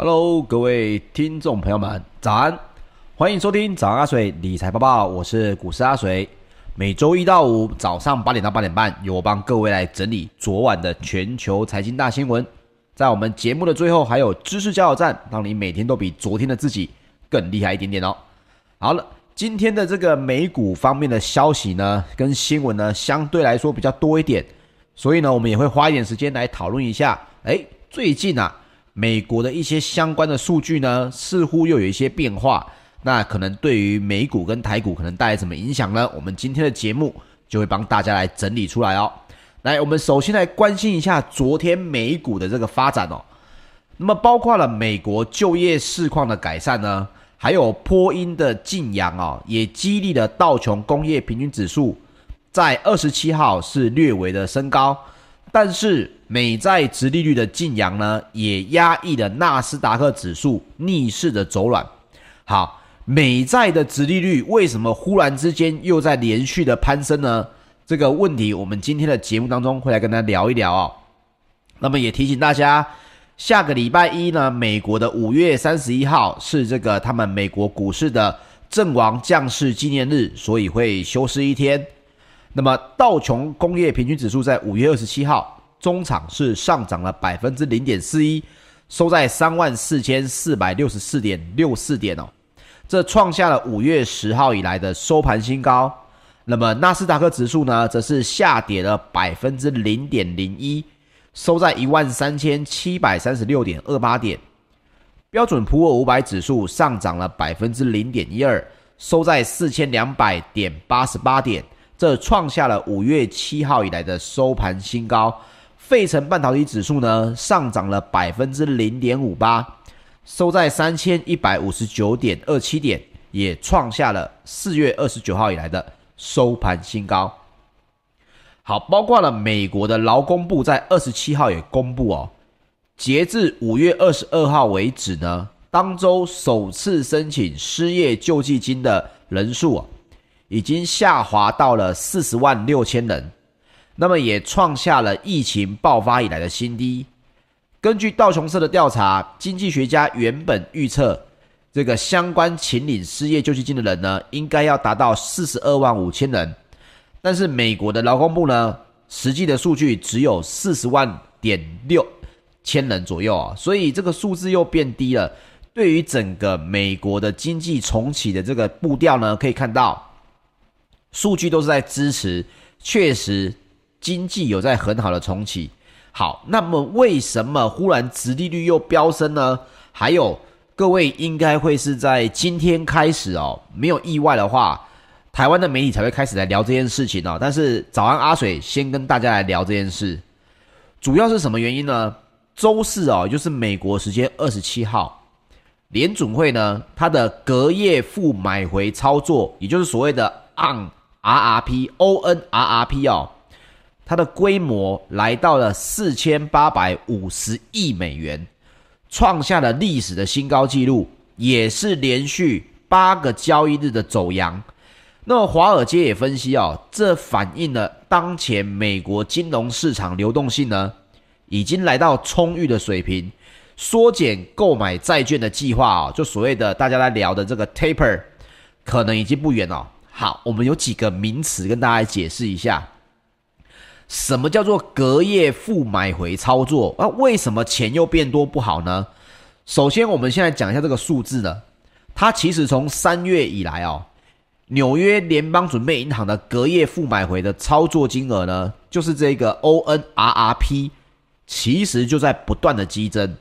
Hello，各位听众朋友们，早安！欢迎收听早安阿水理财播报，我是股市阿水。每周一到五早上八点到八点半，由我帮各位来整理昨晚的全球财经大新闻。在我们节目的最后，还有知识加油站，让你每天都比昨天的自己更厉害一点点哦。好了，今天的这个美股方面的消息呢，跟新闻呢，相对来说比较多一点，所以呢，我们也会花一点时间来讨论一下。诶，最近啊。美国的一些相关的数据呢，似乎又有一些变化，那可能对于美股跟台股可能带来什么影响呢？我们今天的节目就会帮大家来整理出来哦。来，我们首先来关心一下昨天美股的这个发展哦。那么包括了美国就业市况的改善呢，还有波音的劲扬哦，也激励了道琼工业平均指数在二十七号是略微的升高。但是美债殖利率的劲扬呢，也压抑了纳斯达克指数逆势的走软。好，美债的殖利率为什么忽然之间又在连续的攀升呢？这个问题我们今天的节目当中会来跟大家聊一聊哦。那么也提醒大家，下个礼拜一呢，美国的五月三十一号是这个他们美国股市的阵亡将士纪念日，所以会休市一天。那么道琼工业平均指数在五月二十七号中场是上涨了百分之零点四一，收在三万四千四百六十四点六四点哦，这创下了五月十号以来的收盘新高。那么纳斯达克指数呢，则是下跌了百分之零点零一，收在一万三千七百三十六点二八点。标准普尔五百指数上涨了百分之零点一二，收在四千两百点八十八点。这创下了五月七号以来的收盘新高。费城半导体指数呢，上涨了百分之零点五八，收在三千一百五十九点二七点，也创下了四月二十九号以来的收盘新高。好，包括了美国的劳工部在二十七号也公布哦，截至五月二十二号为止呢，当周首次申请失业救济金的人数啊。已经下滑到了四十万六千人，那么也创下了疫情爆发以来的新低。根据道琼斯的调查，经济学家原本预测这个相关秦岭失业救济金的人呢，应该要达到四十二万五千人，但是美国的劳工部呢，实际的数据只有四十万点六千人左右啊，所以这个数字又变低了。对于整个美国的经济重启的这个步调呢，可以看到。数据都是在支持，确实经济有在很好的重启。好，那么为什么忽然殖利率又飙升呢？还有各位应该会是在今天开始哦，没有意外的话，台湾的媒体才会开始来聊这件事情哦。但是早安阿水先跟大家来聊这件事，主要是什么原因呢？周四哦，就是美国时间二十七号，联准会呢，它的隔夜负买回操作，也就是所谓的 on。RRP、ONRRP 哦，它的规模来到了四千八百五十亿美元，创下了历史的新高纪录，也是连续八个交易日的走阳。那么华尔街也分析哦，这反映了当前美国金融市场流动性呢，已经来到充裕的水平，缩减购买债券的计划啊，就所谓的大家在聊的这个 taper，可能已经不远了。好，我们有几个名词跟大家解释一下，什么叫做隔夜负买回操作？啊，为什么钱又变多不好呢？首先，我们现在讲一下这个数字呢，它其实从三月以来哦，纽约联邦准备银行的隔夜负买回的操作金额呢，就是这个 ONRRP，其实就在不断的激增。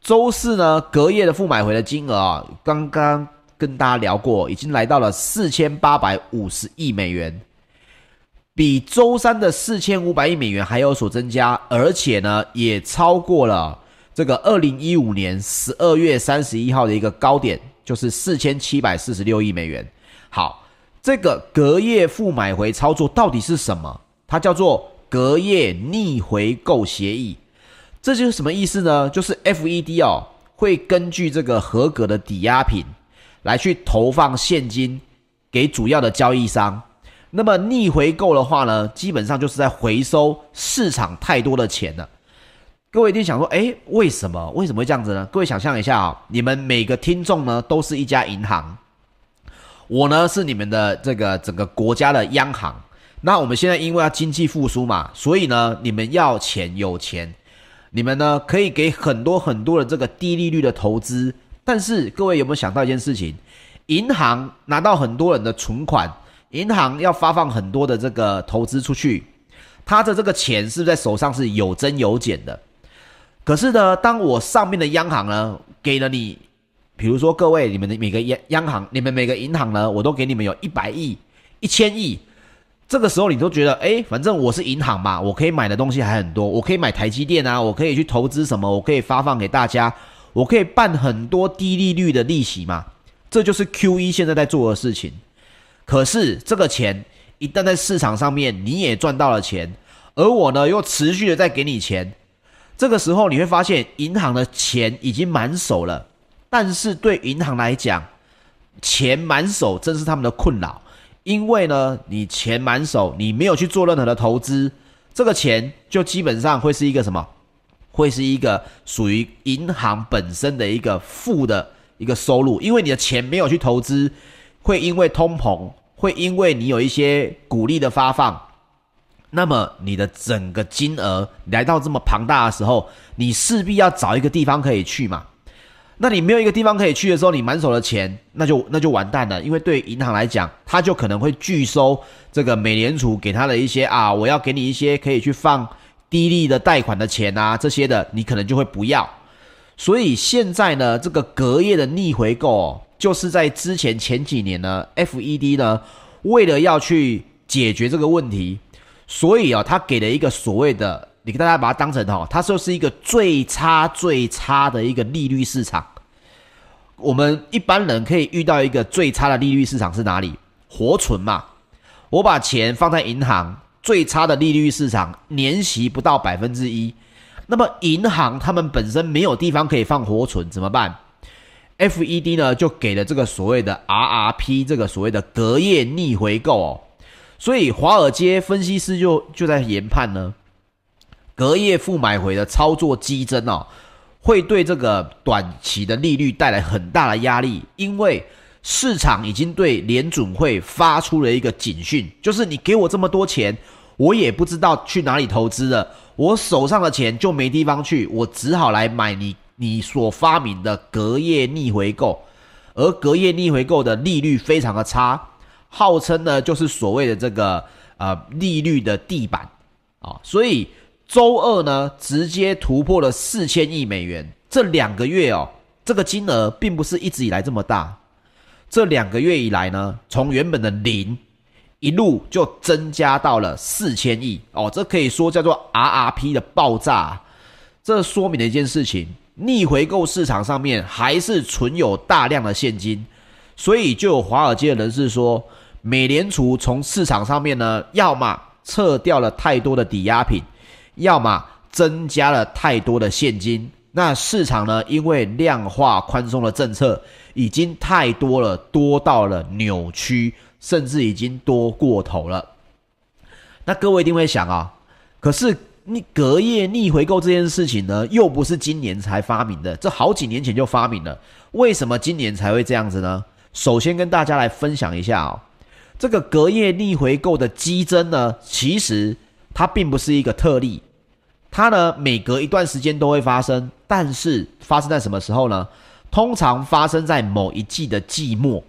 周四呢，隔夜的负买回的金额啊，刚刚。跟大家聊过，已经来到了四千八百五十亿美元，比周三的四千五百亿美元还有所增加，而且呢，也超过了这个二零一五年十二月三十一号的一个高点，就是四千七百四十六亿美元。好，这个隔夜负买回操作到底是什么？它叫做隔夜逆回购协议，这就是什么意思呢？就是 FED 哦，会根据这个合格的抵押品。来去投放现金给主要的交易商，那么逆回购的话呢，基本上就是在回收市场太多的钱了。各位一定想说，诶，为什么？为什么会这样子呢？各位想象一下啊，你们每个听众呢都是一家银行，我呢是你们的这个整个国家的央行。那我们现在因为要经济复苏嘛，所以呢，你们要钱有钱，你们呢可以给很多很多的这个低利率的投资。但是各位有没有想到一件事情？银行拿到很多人的存款，银行要发放很多的这个投资出去，他的这个钱是不是在手上是有增有减的？可是呢，当我上面的央行呢给了你，比如说各位你们的每个央央行，你们每个银行呢，我都给你们有一百亿、一千亿。这个时候你都觉得，哎，反正我是银行嘛，我可以买的东西还很多，我可以买台积电啊，我可以去投资什么，我可以发放给大家，我可以办很多低利率的利息嘛，这就是 QE 现在在做的事情。可是这个钱一旦在市场上面你也赚到了钱，而我呢又持续的在给你钱，这个时候你会发现银行的钱已经满手了，但是对银行来讲，钱满手正是他们的困扰。因为呢，你钱满手，你没有去做任何的投资，这个钱就基本上会是一个什么？会是一个属于银行本身的一个负的一个收入，因为你的钱没有去投资，会因为通膨，会因为你有一些股利的发放，那么你的整个金额来到这么庞大的时候，你势必要找一个地方可以去嘛。那你没有一个地方可以去的时候，你满手的钱，那就那就完蛋了。因为对银行来讲，他就可能会拒收这个美联储给他的一些啊，我要给你一些可以去放低利的贷款的钱啊，这些的你可能就会不要。所以现在呢，这个隔夜的逆回购哦，就是在之前前几年呢，FED 呢为了要去解决这个问题，所以啊，他给了一个所谓的，你跟大家把它当成哈，它就是一个最差最差的一个利率市场。我们一般人可以遇到一个最差的利率市场是哪里？活存嘛。我把钱放在银行，最差的利率市场年息不到百分之一。那么银行他们本身没有地方可以放活存，怎么办？FED 呢就给了这个所谓的 RRP，这个所谓的隔夜逆回购哦。所以华尔街分析师就就在研判呢，隔夜负买回的操作激增哦。会对这个短期的利率带来很大的压力，因为市场已经对联准会发出了一个警讯，就是你给我这么多钱，我也不知道去哪里投资了，我手上的钱就没地方去，我只好来买你你所发明的隔夜逆回购，而隔夜逆回购的利率非常的差，号称呢就是所谓的这个呃利率的地板啊，所以。周二呢，直接突破了四千亿美元。这两个月哦，这个金额并不是一直以来这么大。这两个月以来呢，从原本的零一路就增加到了四千亿哦，这可以说叫做 RRP 的爆炸。这说明了一件事情：逆回购市场上面还是存有大量的现金，所以就有华尔街的人士说，美联储从市场上面呢，要么撤掉了太多的抵押品。要么增加了太多的现金，那市场呢？因为量化宽松的政策已经太多了，多到了扭曲，甚至已经多过头了。那各位一定会想啊，可是你隔夜逆回购这件事情呢，又不是今年才发明的，这好几年前就发明了，为什么今年才会这样子呢？首先跟大家来分享一下啊，这个隔夜逆回购的激增呢，其实。它并不是一个特例，它呢每隔一段时间都会发生，但是发生在什么时候呢？通常发生在某一季的季末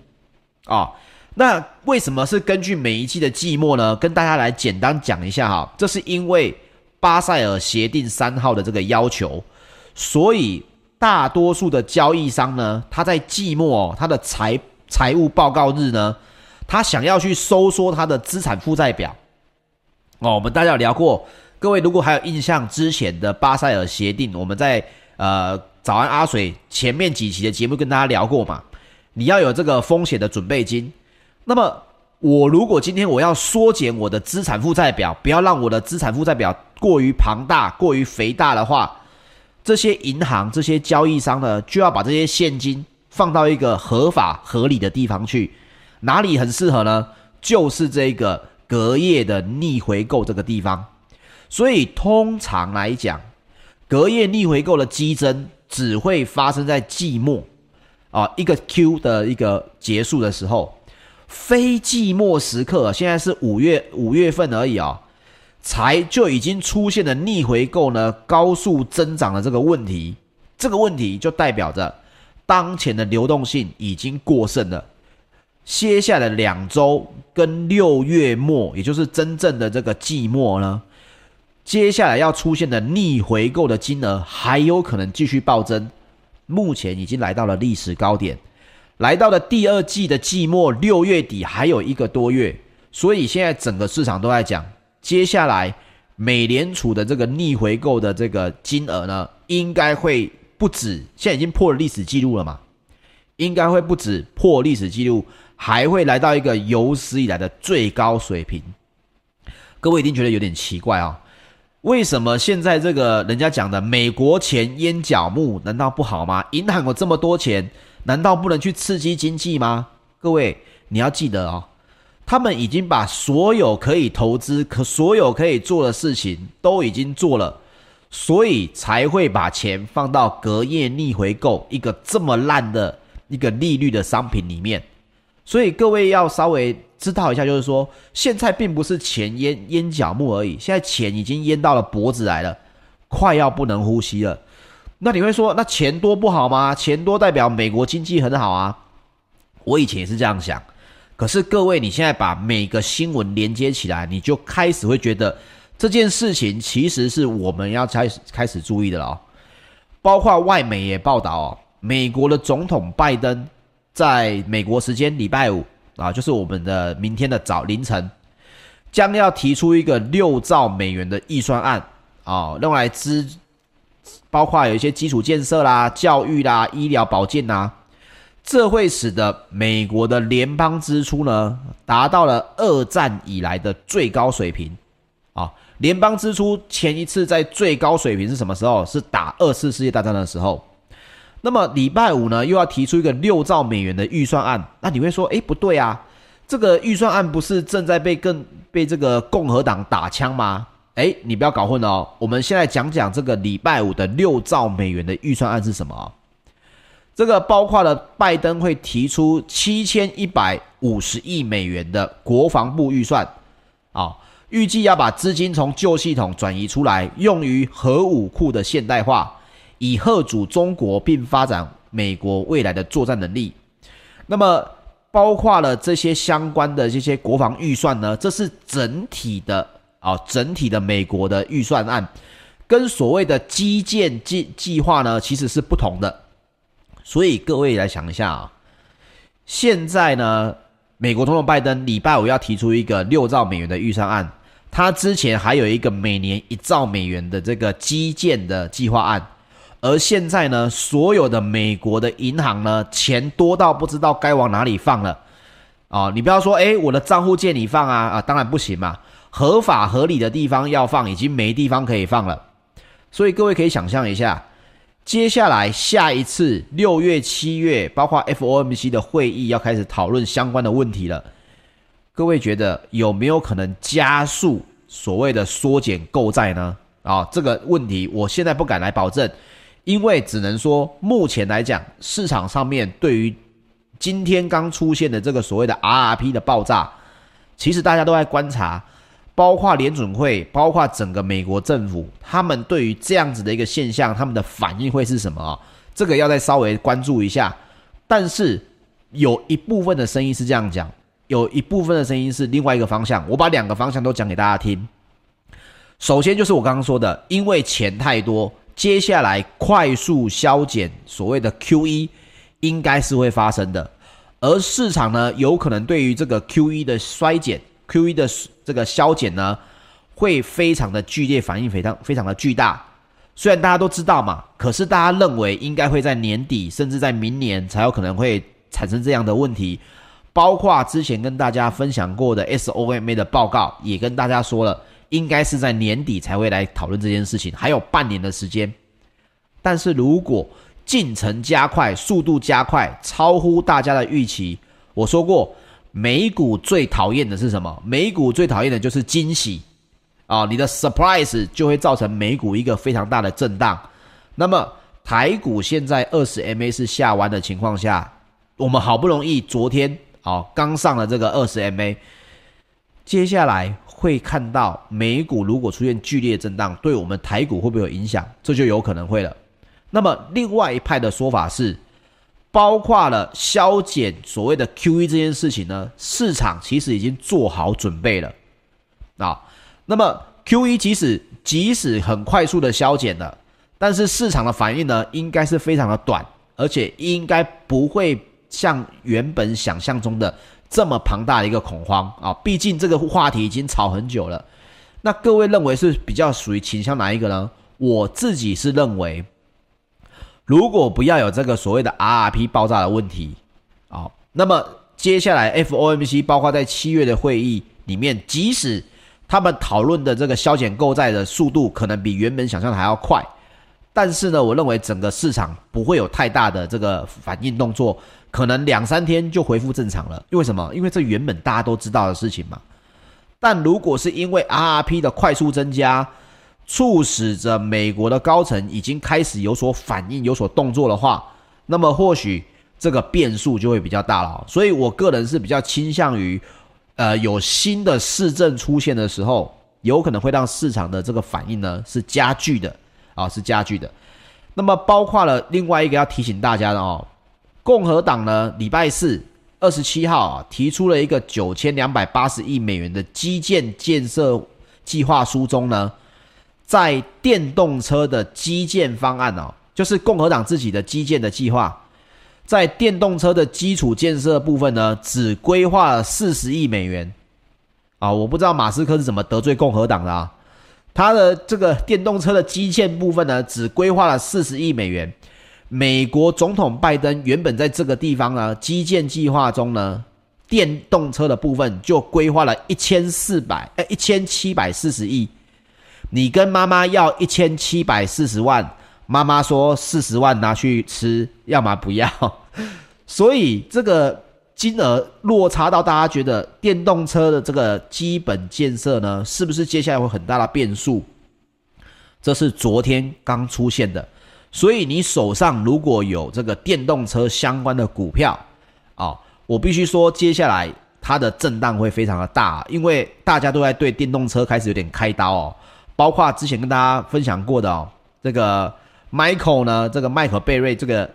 啊。那为什么是根据每一季的季末呢？跟大家来简单讲一下哈，这是因为巴塞尔协定三号的这个要求，所以大多数的交易商呢，他在季末他的财财务报告日呢，他想要去收缩他的资产负债表。哦，我们大家有聊过，各位如果还有印象之前的巴塞尔协定，我们在呃早安阿水前面几期的节目跟大家聊过嘛，你要有这个风险的准备金。那么我如果今天我要缩减我的资产负债表，不要让我的资产负债表过于庞大、过于肥大的话，这些银行、这些交易商呢，就要把这些现金放到一个合法合理的地方去。哪里很适合呢？就是这个。隔夜的逆回购这个地方，所以通常来讲，隔夜逆回购的激增只会发生在季末啊，一个 Q 的一个结束的时候，非季末时刻，现在是五月五月份而已啊，才就已经出现了逆回购呢高速增长的这个问题，这个问题就代表着当前的流动性已经过剩了。接下来两周跟六月末，也就是真正的这个季末呢，接下来要出现的逆回购的金额还有可能继续暴增，目前已经来到了历史高点，来到了第二季的季末，六月底还有一个多月，所以现在整个市场都在讲，接下来美联储的这个逆回购的这个金额呢，应该会不止，现在已经破了历史记录了嘛，应该会不止破历史记录。还会来到一个有史以来的最高水平，各位一定觉得有点奇怪啊、哦？为什么现在这个人家讲的美国钱淹脚木，难道不好吗？银行有这么多钱，难道不能去刺激经济吗？各位你要记得哦，他们已经把所有可以投资、可所有可以做的事情都已经做了，所以才会把钱放到隔夜逆回购一个这么烂的一个利率的商品里面。所以各位要稍微知道一下，就是说，现在并不是钱淹淹脚目而已，现在钱已经淹到了脖子来了，快要不能呼吸了。那你会说，那钱多不好吗？钱多代表美国经济很好啊。我以前也是这样想，可是各位，你现在把每个新闻连接起来，你就开始会觉得这件事情其实是我们要开始开始注意的了。包括外媒也报道哦，美国的总统拜登。在美国时间礼拜五啊，就是我们的明天的早凌晨，将要提出一个六兆美元的预算案啊，用来支，包括有一些基础建设啦、教育啦、医疗保健呐，这会使得美国的联邦支出呢达到了二战以来的最高水平啊。联邦支出前一次在最高水平是什么时候？是打二次世界大战的时候。那么礼拜五呢，又要提出一个六兆美元的预算案。那你会说，诶，不对啊，这个预算案不是正在被更被这个共和党打枪吗？诶，你不要搞混哦。我们现在讲讲这个礼拜五的六兆美元的预算案是什么？这个包括了拜登会提出七千一百五十亿美元的国防部预算啊，预计要把资金从旧系统转移出来，用于核武库的现代化。以吓阻中国，并发展美国未来的作战能力。那么，包括了这些相关的这些国防预算呢？这是整体的啊、整体的美国的预算案，跟所谓的基建计计划呢，其实是不同的。所以各位来想一下啊，现在呢，美国总统拜登礼拜五要提出一个六兆美元的预算案，他之前还有一个每年一兆美元的这个基建的计划案。而现在呢，所有的美国的银行呢，钱多到不知道该往哪里放了啊、你不要说，诶，我的账户借你放啊啊，当然不行嘛，合法合理的地方要放，已经没地方可以放了。所以各位可以想象一下，接下来下一次六月、七月，包括 FOMC 的会议要开始讨论相关的问题了。各位觉得有没有可能加速所谓的缩减购债呢？啊、这个问题我现在不敢来保证。因为只能说，目前来讲，市场上面对于今天刚出现的这个所谓的 RRP 的爆炸，其实大家都在观察，包括联准会，包括整个美国政府，他们对于这样子的一个现象，他们的反应会是什么啊？这个要再稍微关注一下。但是有一部分的声音是这样讲，有一部分的声音是另外一个方向。我把两个方向都讲给大家听。首先就是我刚刚说的，因为钱太多。接下来快速削减所谓的 QE 应该是会发生的，而市场呢，有可能对于这个 QE 的衰减、QE 的这个削减呢，会非常的剧烈反应，非常非常的巨大。虽然大家都知道嘛，可是大家认为应该会在年底，甚至在明年才有可能会产生这样的问题。包括之前跟大家分享过的 SOMA 的报告，也跟大家说了。应该是在年底才会来讨论这件事情，还有半年的时间。但是如果进程加快、速度加快，超乎大家的预期，我说过，美股最讨厌的是什么？美股最讨厌的就是惊喜啊，你的 surprise 就会造成美股一个非常大的震荡。那么台股现在二十 MA 是下弯的情况下，我们好不容易昨天啊刚上了这个二十 MA，接下来会看到美股如果出现剧烈震荡，对我们台股会不会有影响？这就有可能会了。那么另外一派的说法是，包括了削减所谓的 QE 这件事情呢，市场其实已经做好准备了啊。那么 QE 即使即使很快速的削减了，但是市场的反应呢，应该是非常的短，而且应该不会像原本想象中的这么庞大的一个恐慌啊。毕竟这个话题已经炒很久了。那各位认为是比较属于倾向哪一个呢？我自己是认为，如果不要有这个所谓的 RRP 爆炸的问题啊，那么接下来 FOMC 包括在七月的会议里面，即使他们讨论的这个削减购债的速度可能比原本想象的还要快，但是呢，我认为整个市场不会有太大的这个反应动作，可能两三天就恢复正常了。因为什么？因为这原本大家都知道的事情嘛。但如果是因为 RRP 的快速增加，促使着美国的高层已经开始有所反应、有所动作的话，那么或许这个变数就会比较大了。所以我个人是比较倾向于。呃，有新的市政出现的时候，有可能会让市场的这个反应呢是加剧的啊，是加剧的。那么包括了另外一个要提醒大家的哦，共和党呢礼拜四二十七号啊提出了一个九千两百八十亿美元的基建建设计划书中呢，在电动车的基建方案哦，就是共和党自己的基建的计划。在电动车的基础建设部分呢，只规划了四十亿美元啊！我不知道马斯克是怎么得罪共和党的啊？他的这个电动车的基建部分呢，只规划了四十亿美元。美国总统拜登原本在这个地方呢，基建计划中呢，电动车的部分就规划了一千四百呃一千七百四十亿。你跟妈妈要一千七百四十万。妈妈说：“四十万拿去吃，要么不要。”所以这个金额落差到大家觉得电动车的这个基本建设呢，是不是接下来会很大的变数？这是昨天刚出现的。所以你手上如果有这个电动车相关的股票啊，我必须说，接下来它的震荡会非常的大，因为大家都在对电动车开始有点开刀哦。包括之前跟大家分享过的哦，这个。Michael 呢？这个麦克贝瑞这个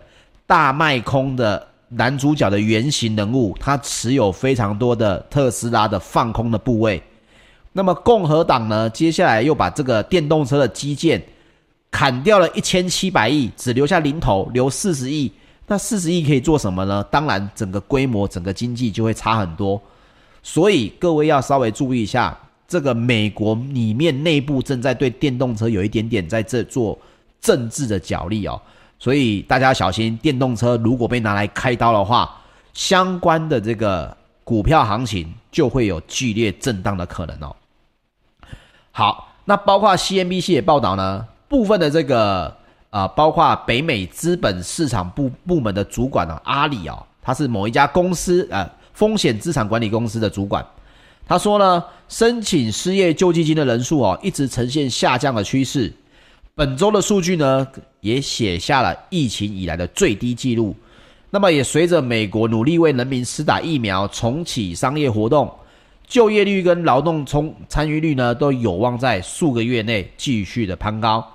大卖空的男主角的原型人物，他持有非常多的特斯拉的放空的部位。那么共和党呢？接下来又把这个电动车的基建砍掉了一千七百亿，只留下零头，留四十亿。那四十亿可以做什么呢？当然，整个规模、整个经济就会差很多。所以各位要稍微注意一下，这个美国里面内部正在对电动车有一点点在这做。政治的角力哦，所以大家小心，电动车如果被拿来开刀的话，相关的这个股票行情就会有剧烈震荡的可能哦。好，那包括 CNBC 也报道呢，部分的这个啊、呃，包括北美资本市场部部门的主管呢、啊，阿里哦，他是某一家公司呃风险资产管理公司的主管，他说呢，申请失业救济金的人数哦，一直呈现下降的趋势。本周的数据呢，也写下了疫情以来的最低纪录。那么，也随着美国努力为人民施打疫苗、重启商业活动，就业率跟劳动充参与率呢，都有望在数个月内继续的攀高。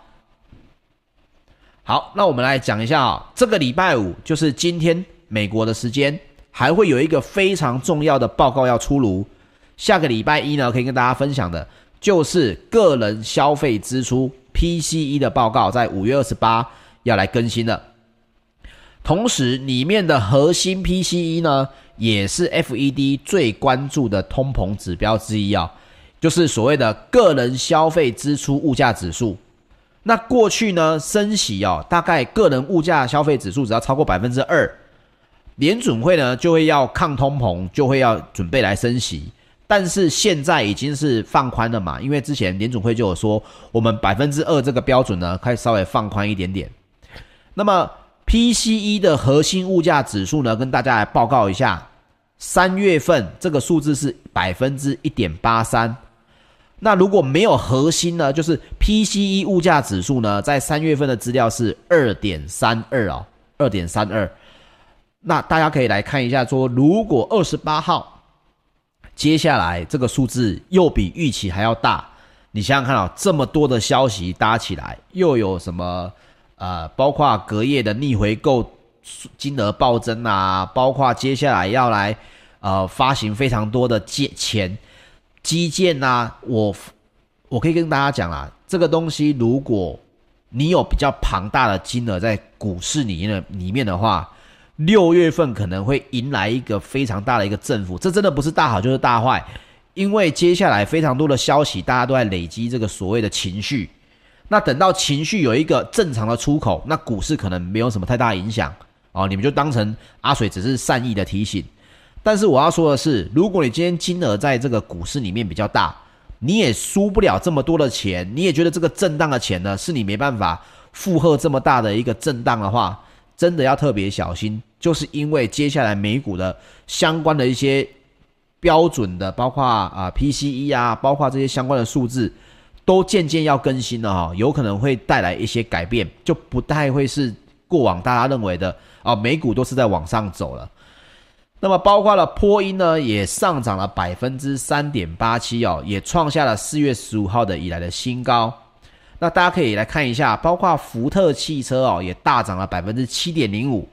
好，那我们来讲一下啊，这个礼拜五就是今天美国的时间，还会有一个非常重要的报告要出炉。下个礼拜一呢，可以跟大家分享的就是个人消费支出。PCE 的报告在五月二十八要来更新了，同时里面的核心 PCE 呢，也是 FED 最关注的通膨指标之一啊，就是所谓的个人消费支出物价指数。那过去呢，升息哦，大概个人物价消费指数只要超过百分之二，联准会呢就会要抗通膨，就会要准备来升息。但是现在已经是放宽了嘛，因为之前联总会就有说，我们百分之二这个标准呢，可以稍微放宽一点点。那么 PCE 的核心物价指数呢，跟大家来报告一下，三月份这个数字是百分之一点八三。那如果没有核心呢，就是 PCE 物价指数呢，在三月份的资料是二点三二哦，二点三二。那大家可以来看一下，说如果二十八号接下来这个数字又比预期还要大，你想想看啊，这么多的消息搭起来，又有什么呃，包括隔夜的逆回购金额暴增啊，包括接下来要来呃发行非常多的借钱基建呐，我我可以跟大家讲啦，这个东西如果你有比较庞大的金额在股市里面里面的话。六月份可能会迎来一个非常大的一个振幅，这真的不是大好就是大坏，因为接下来非常多的消息，大家都在累积这个所谓的情绪。那等到情绪有一个正常的出口，那股市可能没有什么太大影响哦。你们就当成阿水只是善意的提醒。但是我要说的是，如果你今天金额在这个股市里面比较大，你也输不了这么多的钱，你也觉得这个震荡的钱呢，是你没办法负荷这么大的一个震荡的话。真的要特别小心，就是因为接下来美股的相关的一些标准的，包括啊 PCE 啊，包括这些相关的数字，都渐渐要更新了哈，有可能会带来一些改变，就不太会是过往大家认为的啊，美股都是在往上走了。那么包括了波音呢，也上涨了百分之三点八七哦，也创下了四月十五号的以来的新高。那大家可以来看一下，包括福特汽车哦，也大涨了百分之七点零五。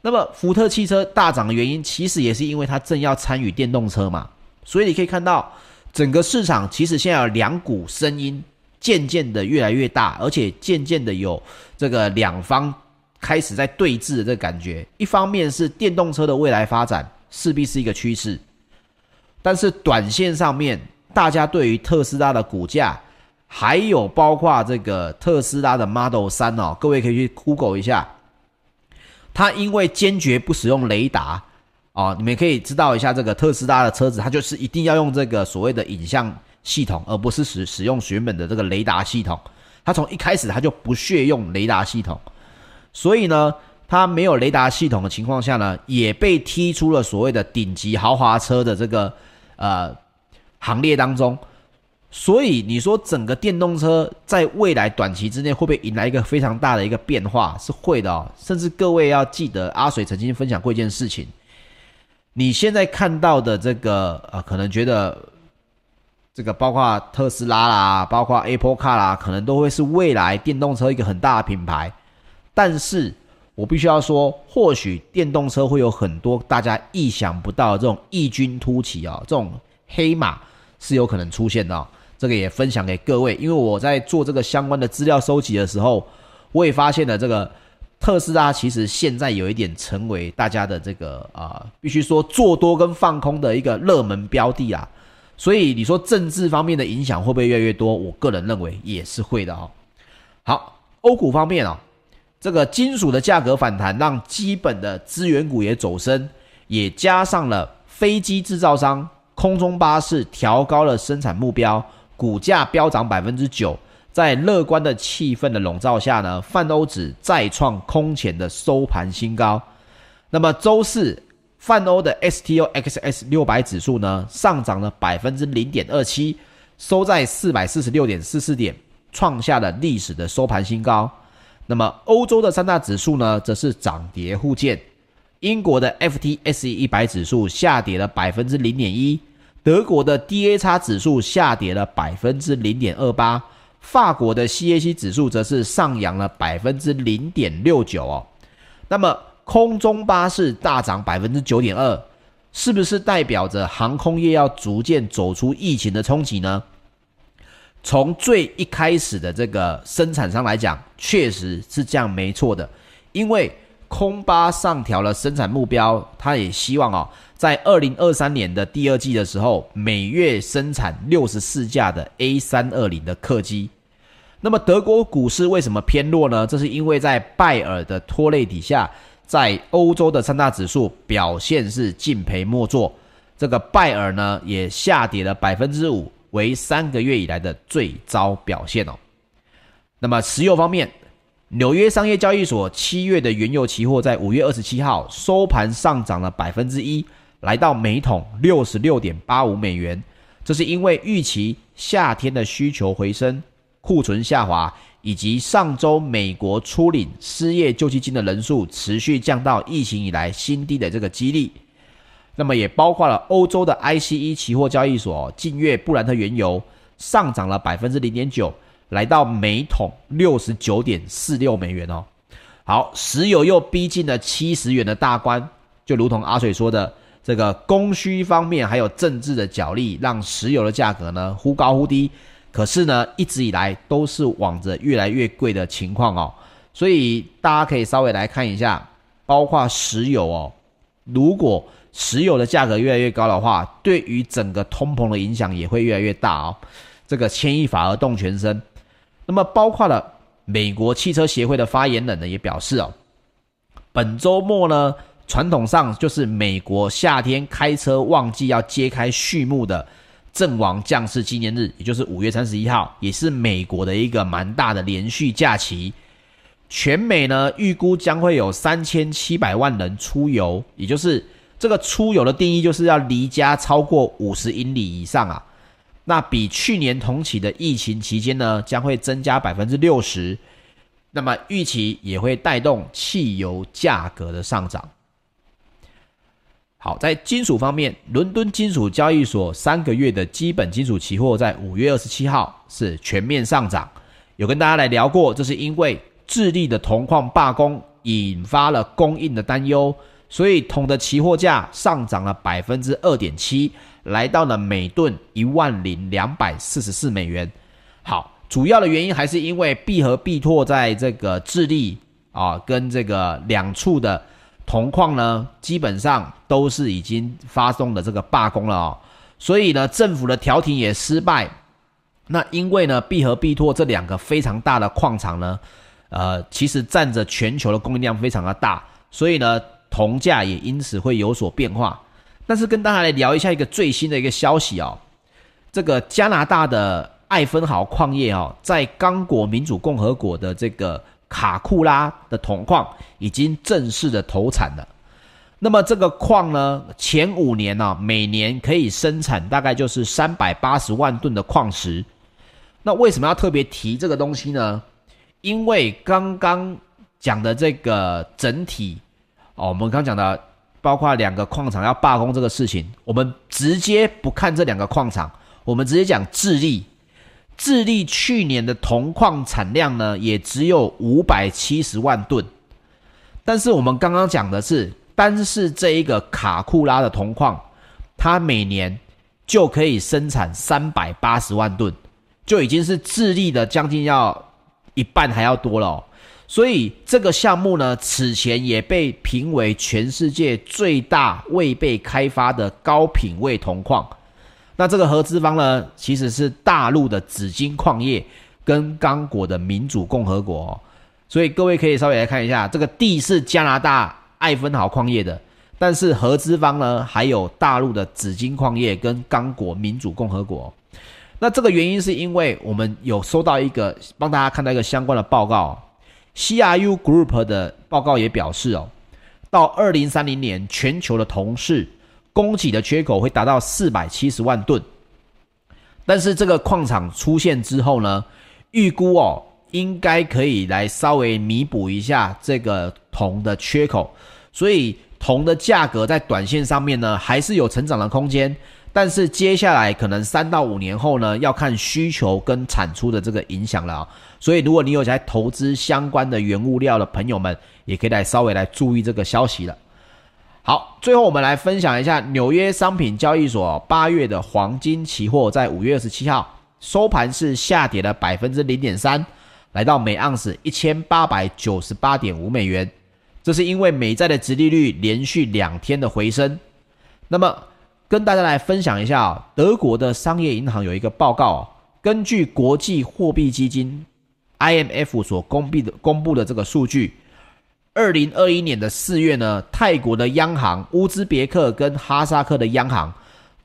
那么福特汽车大涨的原因，其实也是因为它正要参与电动车嘛。所以你可以看到，整个市场其实现在有两股声音渐渐的越来越大，而且渐渐的有这个两方开始在对峙的这个感觉。一方面是电动车的未来发展势必是一个趋势，但是短线上面，大家对于特斯拉的股价。还有包括这个特斯拉的 Model 3哦，各位可以去 Google 一下。它因为坚决不使用雷达哦，你们可以知道一下这个特斯拉的车子，它就是一定要用这个所谓的影像系统，而不是使使用原本的这个雷达系统。它从一开始它就不屑用雷达系统，所以呢，它没有雷达系统的情况下呢，也被踢出了所谓的顶级豪华车的这个呃行列当中。所以你说整个电动车在未来短期之内会不会迎来一个非常大的一个变化？是会的哦。甚至各位要记得，阿水曾经分享过一件事情。你现在看到的这个呃，可能觉得这个包括特斯拉啦，包括 Apple Car 啦，可能都会是未来电动车一个很大的品牌。但是我必须要说，或许电动车会有很多大家意想不到的这种异军突起啊，这种黑马是有可能出现的哦。这个也分享给各位，因为我在做这个相关的资料收集的时候，我也发现了这个特斯拉其实现在有一点成为大家的这个啊、必须说做多跟放空的一个热门标的啊。所以你说政治方面的影响会不会越来越多？我个人认为也是会的哦。好，欧股方面哦，这个金属的价格反弹，让基本的资源股也走升，也加上了飞机制造商、空中巴士调高了生产目标。股价飙涨百分之九，在乐观的气氛的笼罩下呢，泛欧指再创空前的收盘新高。那么周四，泛欧的 STOXX 六百指数呢，上涨了百分之零点二七，收在四百四十六点四四点，创下了历史的收盘新高。那么欧洲的三大指数呢，则是涨跌互见。英国的 FTSE 一百指数下跌了百分之零点一。德国的 DAX 指数下跌了百分之零点二八，法国的 CAC 指数则是上扬了百分之零点六九哦。那么空中巴士大涨百分之九点二，是不是代表着航空业要逐渐走出疫情的冲击呢？从最一开始的这个生产商来讲，确实是这样，没错的，因为空巴上调了生产目标，他也希望哦。在二零二三年的第二季的时候，每月生产六十四架的 A 三二零的客机。那么德国股市为什么偏弱呢？这是因为在拜耳的拖累底下，在欧洲的三大指数表现是敬陪末座。这个拜耳呢也下跌了百分之五，为三个月以来的最糟表现哦。那么石油方面，纽约商业交易所七月的原油期货在五月二十七号收盘上涨了百分之一。来到每桶六十六点八五美元，这是因为预期夏天的需求回升、库存下滑，以及上周美国初领失业救济金的人数持续降到疫情以来新低的这个激励。那么也包括了欧洲的 ICE 期货交易所，近月布兰特原油上涨了百分之零点九，来到每桶六十九点四六美元哦。好，石油又逼近了七十元的大关，就如同阿水说的，这个供需方面还有政治的角力，让石油的价格呢忽高忽低。可是呢，一直以来都是往着越来越贵的情况哦。所以大家可以稍微来看一下，包括石油哦，如果石油的价格越来越高的话，对于整个通膨的影响也会越来越大哦。这个牵一发而动全身。那么，包括了美国汽车协会的发言人呢，也表示哦，本周末呢，传统上就是美国夏天开车旺季要揭开序幕的阵亡将士纪念日，也就是五月三十一号，也是美国的一个蛮大的连续假期。全美呢，预估将会有三千七百万人出游，也就是。这个出游的定义就是要离家超过五十英里以上啊，那比去年同期的疫情期间呢，将会增加百分之六十，那么预期也会带动汽油价格的上涨。好，在金属方面，伦敦金属交易所三个月的基本金属期货在五月二十七号是全面上涨，有跟大家来聊过，这是因为智利的铜矿罢工引发了供应的担忧。所以铜的期货价上涨了百分之二点七，来到了每吨一万零两百四十四美元。好，主要的原因还是因为必和必拓在这个智利啊，跟这个两处的铜矿呢，基本上都是已经发动了这个罢工了哦。所以呢，政府的调停也失败。那因为呢，必和必拓这两个非常大的矿场呢，呃，其实占着全球的供应量非常的大，所以呢。铜价也因此会有所变化，但是跟大家来聊一下一个最新的一个消息哦，这个加拿大的艾芬豪矿业哦，在刚果民主共和国的这个卡库拉的铜矿已经正式的投产了。那么这个矿呢，前五年呢，每年可以生产大概就是三百八十万吨的矿石。那为什么要特别提这个东西呢？因为刚刚讲的这个整体。哦，我们刚讲的，包括两个矿场要罢工这个事情，我们直接不看这两个矿场，我们直接讲智利。智利去年的铜矿产量呢，也只有五百七十万吨，但是我们刚刚讲的是，单是这一个卡库拉的铜矿，它每年就可以生产三百八十万吨，就已经是智利的将近要一半还要多了。所以这个项目呢，此前也被评为全世界最大未被开发的高品位铜矿。那这个合资方呢，其实是大陆的紫金矿业跟刚果的民主共和国。所以各位可以稍微来看一下，这个地是加拿大艾芬豪矿业的，但是合资方呢，还有大陆的紫金矿业跟刚果民主共和国。那这个原因是因为我们有收到一个帮大家看到一个相关的报告。CRU Group 的报告也表示，哦，到二零三零年，全球的铜市供给的缺口会达到四百七十万吨。但是这个矿场出现之后呢，预估哦，应该可以来稍微弥补一下这个铜的缺口。所以铜的价格在短线上面呢，还是有成长的空间。但是接下来可能三到五年后呢，要看需求跟产出的这个影响了啊。所以如果你有在投资相关的原物料的朋友们，也可以来稍微来注意这个消息了。好，最后我们来分享一下纽约商品交易所八月的黄金期货，在五月二十七号收盘是下跌了百分之零点三，来到每盎司一千八百九十八点五美元。这是因为美债的殖利率连续两天的回升。那么跟大家来分享一下啊，德国的商业银行有一个报告，根据国际货币基金 IMF 所公布的公布的这个数据，二零二一年的四月呢，泰国的央行、乌兹别克跟哈萨克的央行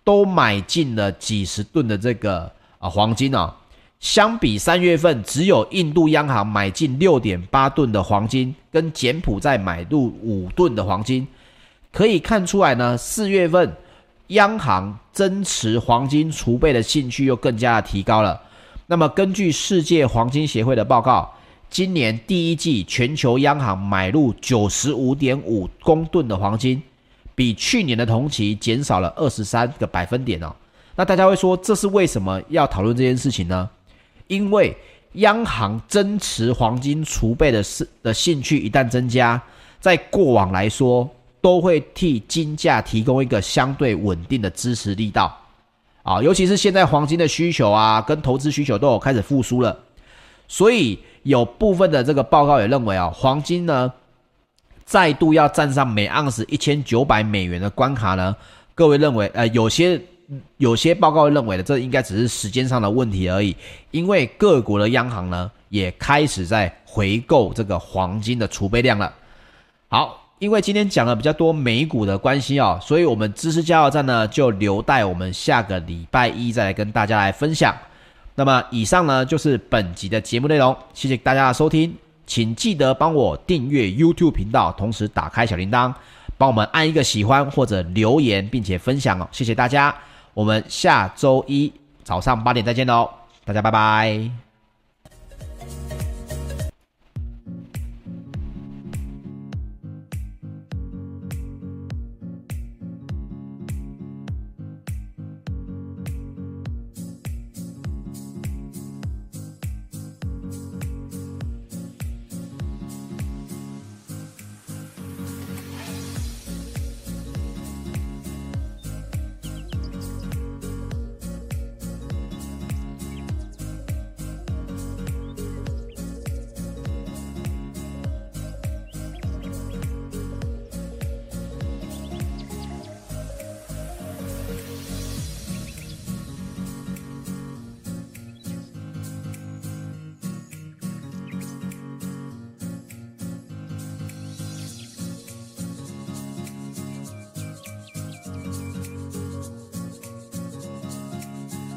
都买进了几十吨的这个啊黄金啊，相比三月份只有印度央行买进六点八吨的黄金，跟柬埔寨买入五吨的黄金，可以看出来呢，四月份。央行增持黄金储备的兴趣又更加的提高了。那么根据世界黄金协会的报告，今年第一季全球央行买入九十五点五公吨的黄金，比去年的同期减少了二十三个百分点哦。那大家会说，这是为什么要讨论这件事情呢？因为央行增持黄金储备的是的兴趣一旦增加，在过往来说，都会替金价提供一个相对稳定的支持力道啊，尤其是现在黄金的需求啊，跟投资需求都有开始复苏了，所以有部分的这个报告也认为啊，黄金呢再度要站上每盎司一千九百美元的关卡呢，各位认为呃有些。有些报告认为的，这应该只是时间上的问题而已，因为各国的央行呢也开始在回购这个黄金的储备量了。好，因为今天讲了比较多美股的关系哦，所以我们知识加油站呢就留待我们下个礼拜一再来跟大家来分享。那么以上呢就是本集的节目内容，谢谢大家的收听，请记得帮我订阅 YouTube 频道，同时打开小铃铛，帮我们按一个喜欢或者留言，并且分享哦，谢谢大家。我们下周一早上八点再见喽，大家拜拜。